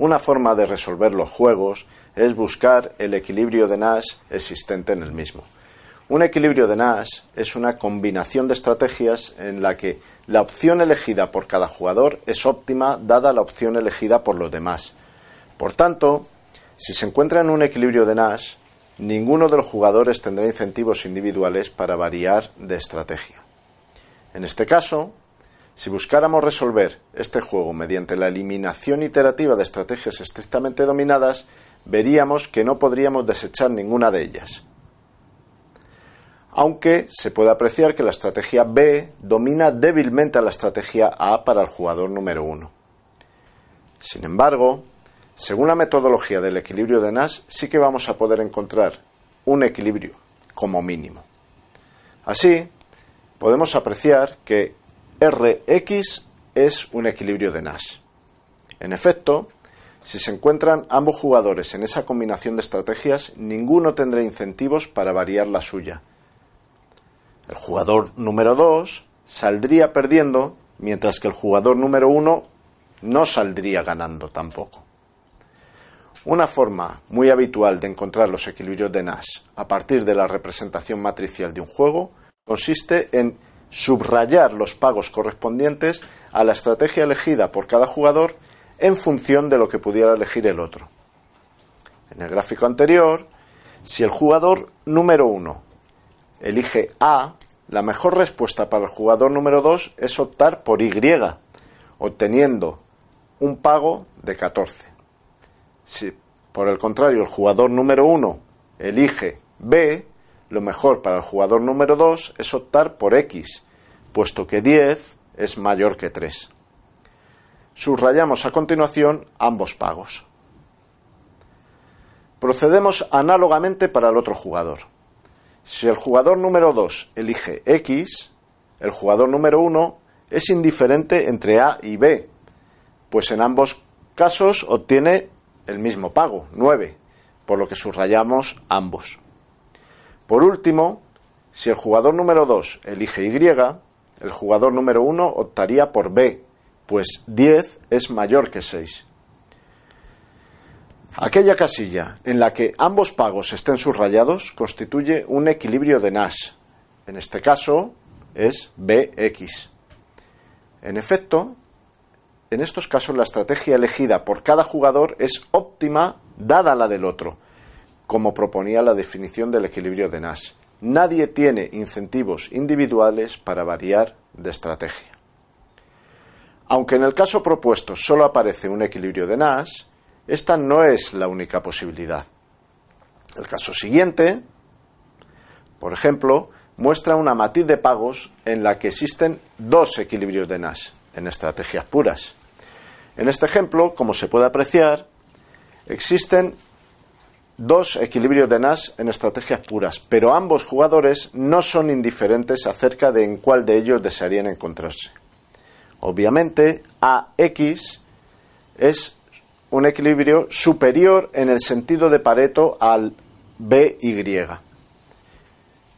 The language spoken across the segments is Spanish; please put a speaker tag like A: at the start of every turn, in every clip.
A: Una forma de resolver los juegos es buscar el equilibrio de Nash existente en el mismo. Un equilibrio de Nash es una combinación de estrategias en la que la opción elegida por cada jugador es óptima dada la opción elegida por los demás. Por tanto, si se encuentra en un equilibrio de Nash, ninguno de los jugadores tendrá incentivos individuales para variar de estrategia. En este caso, si buscáramos resolver este juego mediante la eliminación iterativa de estrategias estrictamente dominadas, veríamos que no podríamos desechar ninguna de ellas aunque se puede apreciar que la estrategia B domina débilmente a la estrategia A para el jugador número 1. Sin embargo, según la metodología del equilibrio de Nash, sí que vamos a poder encontrar un equilibrio como mínimo. Así, podemos apreciar que Rx es un equilibrio de Nash. En efecto, si se encuentran ambos jugadores en esa combinación de estrategias, ninguno tendrá incentivos para variar la suya, el jugador número 2 saldría perdiendo, mientras que el jugador número 1 no saldría ganando tampoco. Una forma muy habitual de encontrar los equilibrios de Nash a partir de la representación matricial de un juego consiste en subrayar los pagos correspondientes a la estrategia elegida por cada jugador en función de lo que pudiera elegir el otro. En el gráfico anterior, si el jugador número 1 elige A, la mejor respuesta para el jugador número 2 es optar por Y, obteniendo un pago de 14. Si por el contrario el jugador número 1 elige B, lo mejor para el jugador número 2 es optar por X, puesto que 10 es mayor que 3. Subrayamos a continuación ambos pagos. Procedemos análogamente para el otro jugador. Si el jugador número 2 elige X, el jugador número 1 es indiferente entre A y B, pues en ambos casos obtiene el mismo pago, 9, por lo que subrayamos ambos. Por último, si el jugador número 2 elige Y, el jugador número 1 optaría por B, pues 10 es mayor que 6. Aquella casilla en la que ambos pagos estén subrayados constituye un equilibrio de Nash. En este caso es Bx. En efecto, en estos casos la estrategia elegida por cada jugador es óptima dada la del otro, como proponía la definición del equilibrio de Nash. Nadie tiene incentivos individuales para variar de estrategia. Aunque en el caso propuesto solo aparece un equilibrio de Nash, esta no es la única posibilidad. El caso siguiente, por ejemplo, muestra una matiz de pagos en la que existen dos equilibrios de Nash en estrategias puras. En este ejemplo, como se puede apreciar, existen dos equilibrios de Nash en estrategias puras, pero ambos jugadores no son indiferentes acerca de en cuál de ellos desearían encontrarse. Obviamente, AX es un equilibrio superior en el sentido de Pareto al BY.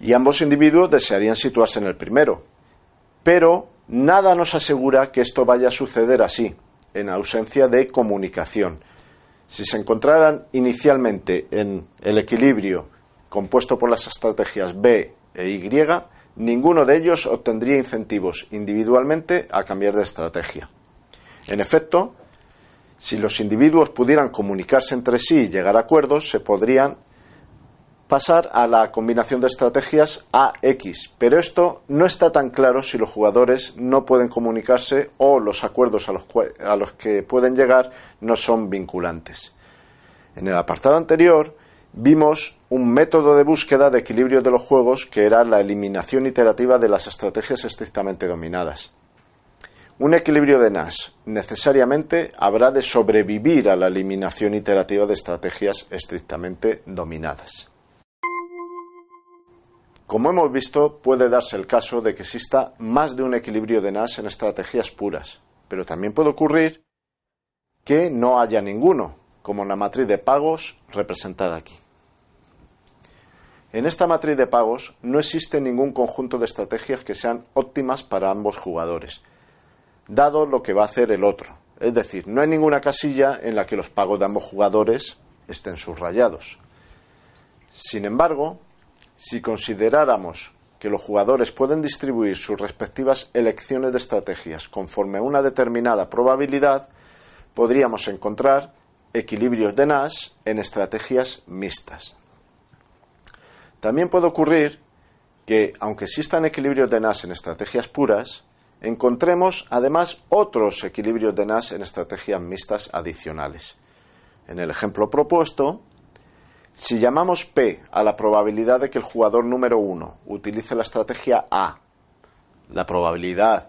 A: Y ambos individuos desearían situarse en el primero. Pero nada nos asegura que esto vaya a suceder así, en ausencia de comunicación. Si se encontraran inicialmente en el equilibrio compuesto por las estrategias B e Y, ninguno de ellos obtendría incentivos individualmente a cambiar de estrategia. En efecto, si los individuos pudieran comunicarse entre sí y llegar a acuerdos, se podrían pasar a la combinación de estrategias AX. Pero esto no está tan claro si los jugadores no pueden comunicarse o los acuerdos a los, a los que pueden llegar no son vinculantes. En el apartado anterior vimos un método de búsqueda de equilibrio de los juegos que era la eliminación iterativa de las estrategias estrictamente dominadas. Un equilibrio de Nash necesariamente habrá de sobrevivir a la eliminación iterativa de estrategias estrictamente dominadas. Como hemos visto, puede darse el caso de que exista más de un equilibrio de Nash en estrategias puras, pero también puede ocurrir que no haya ninguno, como en la matriz de pagos representada aquí. En esta matriz de pagos no existe ningún conjunto de estrategias que sean óptimas para ambos jugadores, dado lo que va a hacer el otro. Es decir, no hay ninguna casilla en la que los pagos de ambos jugadores estén subrayados. Sin embargo, si consideráramos que los jugadores pueden distribuir sus respectivas elecciones de estrategias conforme a una determinada probabilidad, podríamos encontrar equilibrios de Nash en estrategias mixtas. También puede ocurrir que, aunque existan equilibrios de Nash en estrategias puras, encontremos además otros equilibrios de Nash en estrategias mixtas adicionales. En el ejemplo propuesto, si llamamos P a la probabilidad de que el jugador número 1 utilice la estrategia A, la probabilidad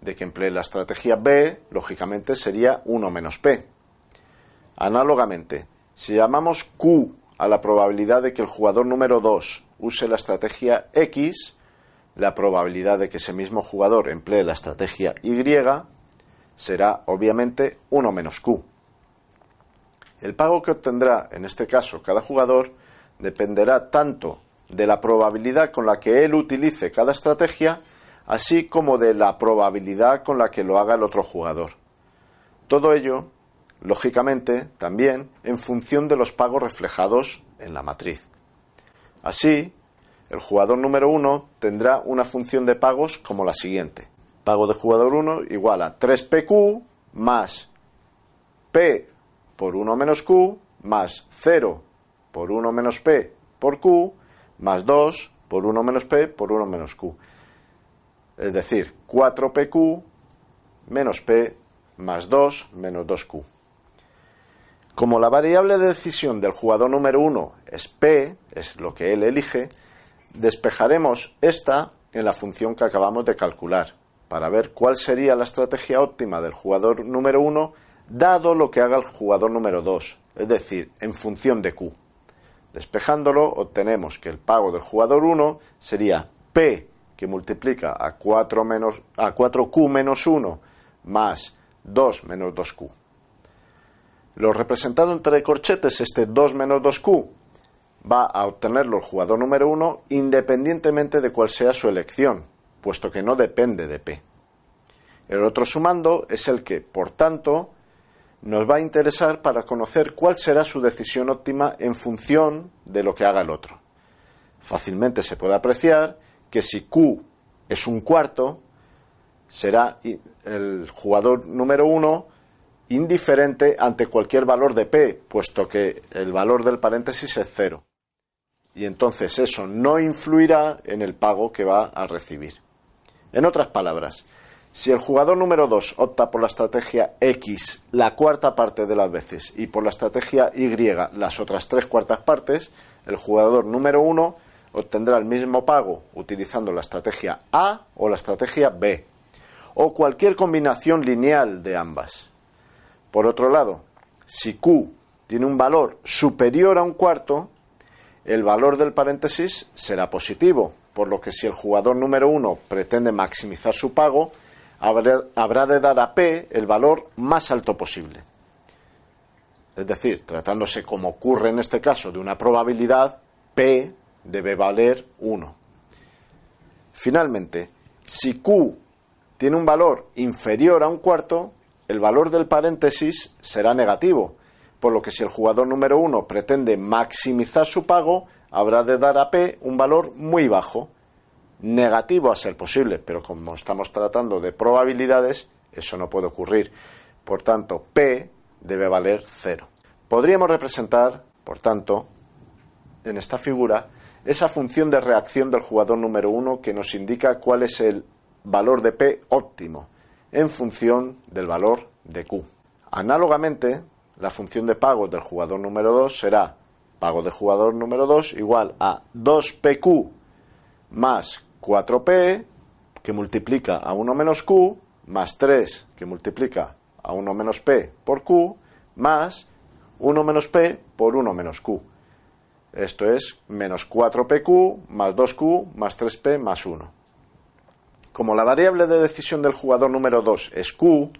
A: de que emplee la estrategia B, lógicamente, sería 1 menos P. Análogamente, si llamamos Q a la probabilidad de que el jugador número 2 use la estrategia X, la probabilidad de que ese mismo jugador emplee la estrategia Y será obviamente 1 menos Q. El pago que obtendrá en este caso cada jugador dependerá tanto de la probabilidad con la que él utilice cada estrategia, así como de la probabilidad con la que lo haga el otro jugador. Todo ello lógicamente también en función de los pagos reflejados en la matriz. Así, el jugador número 1 tendrá una función de pagos como la siguiente. Pago de jugador 1 igual a 3PQ más P por 1 menos Q más 0 por 1 menos P por Q más 2 por 1 menos P por 1 menos Q. Es decir, 4PQ menos P más 2 menos 2Q. Como la variable de decisión del jugador número 1 es P, es lo que él elige, despejaremos esta en la función que acabamos de calcular para ver cuál sería la estrategia óptima del jugador número 1 dado lo que haga el jugador número 2, es decir, en función de Q. Despejándolo obtenemos que el pago del jugador 1 sería P que multiplica a 4 menos, a 4Q menos 1 más 2 menos 2Q. Lo representado entre corchetes, este 2 menos 2q, va a obtenerlo el jugador número 1 independientemente de cuál sea su elección, puesto que no depende de P. El otro sumando es el que, por tanto, nos va a interesar para conocer cuál será su decisión óptima en función de lo que haga el otro. Fácilmente se puede apreciar que si Q es un cuarto, será el jugador número 1 indiferente ante cualquier valor de P, puesto que el valor del paréntesis es cero. Y entonces eso no influirá en el pago que va a recibir. En otras palabras, si el jugador número 2 opta por la estrategia X la cuarta parte de las veces y por la estrategia Y las otras tres cuartas partes, el jugador número 1 obtendrá el mismo pago utilizando la estrategia A o la estrategia B, o cualquier combinación lineal de ambas. Por otro lado, si Q tiene un valor superior a un cuarto, el valor del paréntesis será positivo, por lo que si el jugador número uno pretende maximizar su pago, habrá, de dar a P el valor más alto posible. Es decir, tratándose como ocurre en este caso de una probabilidad, P debe valer 1. Finalmente, si Q tiene un valor inferior a un cuarto, el valor del paréntesis será negativo, por lo que si el jugador número uno pretende maximizar su pago, habrá de dar a P un valor muy bajo, negativo a ser posible, pero como estamos tratando de probabilidades, eso no puede ocurrir. Por tanto, P debe valer cero. Podríamos representar, por tanto, en esta figura, esa función de reacción del jugador número uno que nos indica cuál es el valor de P óptimo en función del valor de Q. Análogamente, la función de pago del jugador número 2 será pago de jugador número 2 igual a 2PQ más 4P que multiplica a 1 menos Q más 3 que multiplica a 1 menos P por Q más 1 menos P por 1 menos Q. Esto es menos 4PQ más 2Q más 3P más 1. Como la variable de decisión del jugador número 2 es Q,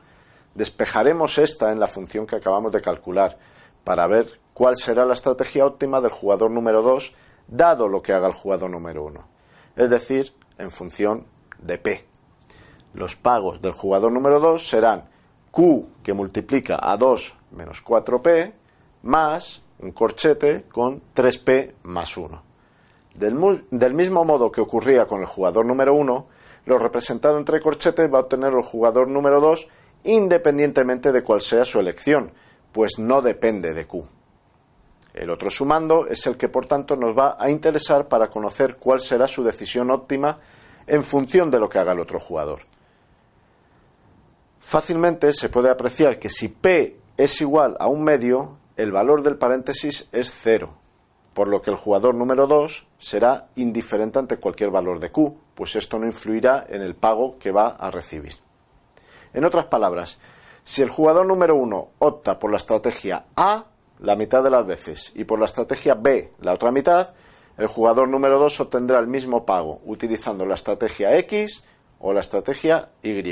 A: despejaremos esta en la función que acabamos de calcular para ver cuál será la estrategia óptima del jugador número 2 dado lo que haga el jugador número 1, es decir, en función de P. Los pagos del jugador número 2 serán Q que multiplica a 2 menos 4P más un corchete con 3P más 1. Del, mismo modo que ocurría con el jugador número 1, lo representado entre corchetes va a obtener el jugador número 2 independientemente de cuál sea su elección, pues no depende de Q. El otro sumando es el que por tanto nos va a interesar para conocer cuál será su decisión óptima en función de lo que haga el otro jugador. Fácilmente se puede apreciar que si P es igual a un medio, el valor del paréntesis es cero, por lo que el jugador número 2 será indiferente ante cualquier valor de Q, pues esto no influirá en el pago que va a recibir. En otras palabras, si el jugador número 1 opta por la estrategia A la mitad de las veces y por la estrategia B la otra mitad, el jugador número 2 obtendrá el mismo pago utilizando la estrategia X o la estrategia Y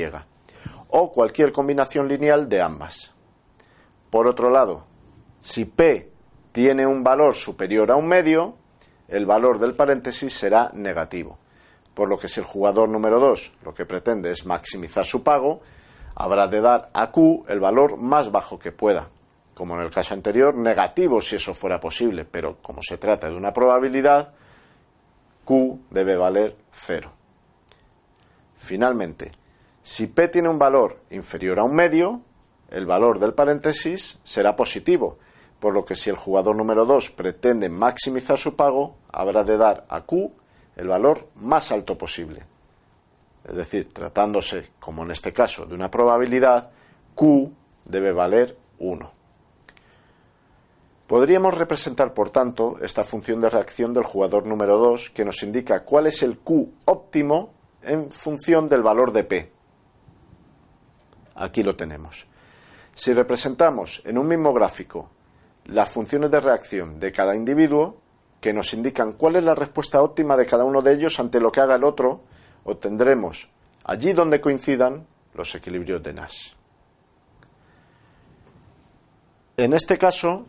A: o cualquier combinación lineal de ambas. Por otro lado, si P tiene un valor superior a un medio, el valor del paréntesis será negativo. Por lo que si el jugador número 2 lo que pretende es maximizar su pago, habrá de dar a Q el valor más bajo que pueda. Como en el caso anterior, negativo si eso fuera posible, pero como se trata de una probabilidad, Q debe valer 0. Finalmente, si P tiene un valor inferior a un medio, el valor del paréntesis será positivo, por lo que si el jugador número 2 pretende maximizar su pago, habrá de dar a Q el valor más alto posible. Es decir, tratándose, como en este caso, de una probabilidad, Q debe valer 1. Podríamos representar, por tanto, esta función de reacción del jugador número 2 que nos indica cuál es el Q óptimo en función del valor de P. Aquí lo tenemos. Si representamos en un mismo gráfico las funciones de reacción de cada individuo, que nos indican cuál es la respuesta óptima de cada uno de ellos ante lo que haga el otro, obtendremos allí donde coincidan los equilibrios de Nash. En este caso,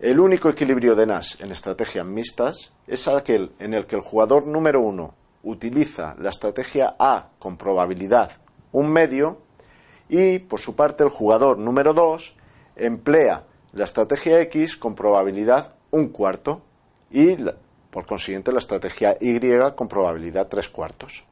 A: el único equilibrio de Nash en estrategias mixtas es aquel en el que el jugador número uno utiliza la estrategia A con probabilidad un medio y, por su parte, el jugador número 2 emplea la estrategia X con probabilidad un cuarto y, por consiguiente, la estrategia Y con probabilidad tres cuartos.